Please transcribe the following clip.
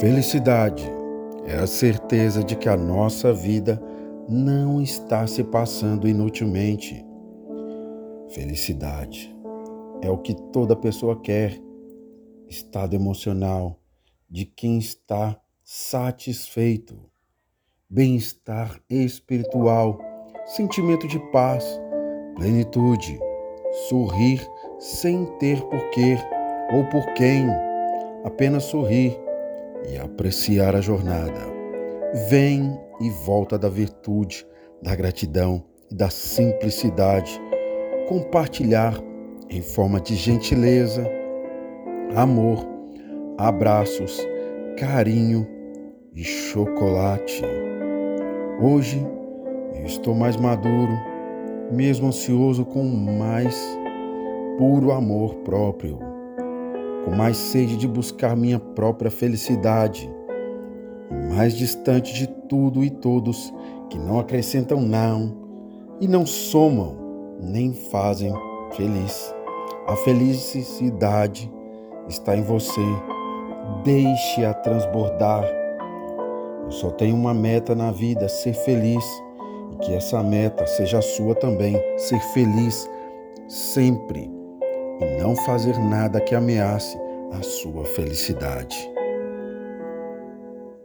Felicidade é a certeza de que a nossa vida não está se passando inutilmente. Felicidade é o que toda pessoa quer, estado emocional de quem está satisfeito, bem-estar espiritual, sentimento de paz, plenitude, sorrir sem ter porquê ou por quem, apenas sorrir e apreciar a jornada. Vem e volta da virtude, da gratidão e da simplicidade. Compartilhar em forma de gentileza, amor, abraços, carinho e chocolate. Hoje eu estou mais maduro, mesmo ansioso com mais puro amor próprio com mais sede de buscar minha própria felicidade, e mais distante de tudo e todos que não acrescentam não e não somam nem fazem feliz. A felicidade está em você. Deixe-a transbordar. Eu só tenho uma meta na vida, ser feliz. E que essa meta seja sua também, ser feliz sempre e não fazer nada que ameace a sua felicidade.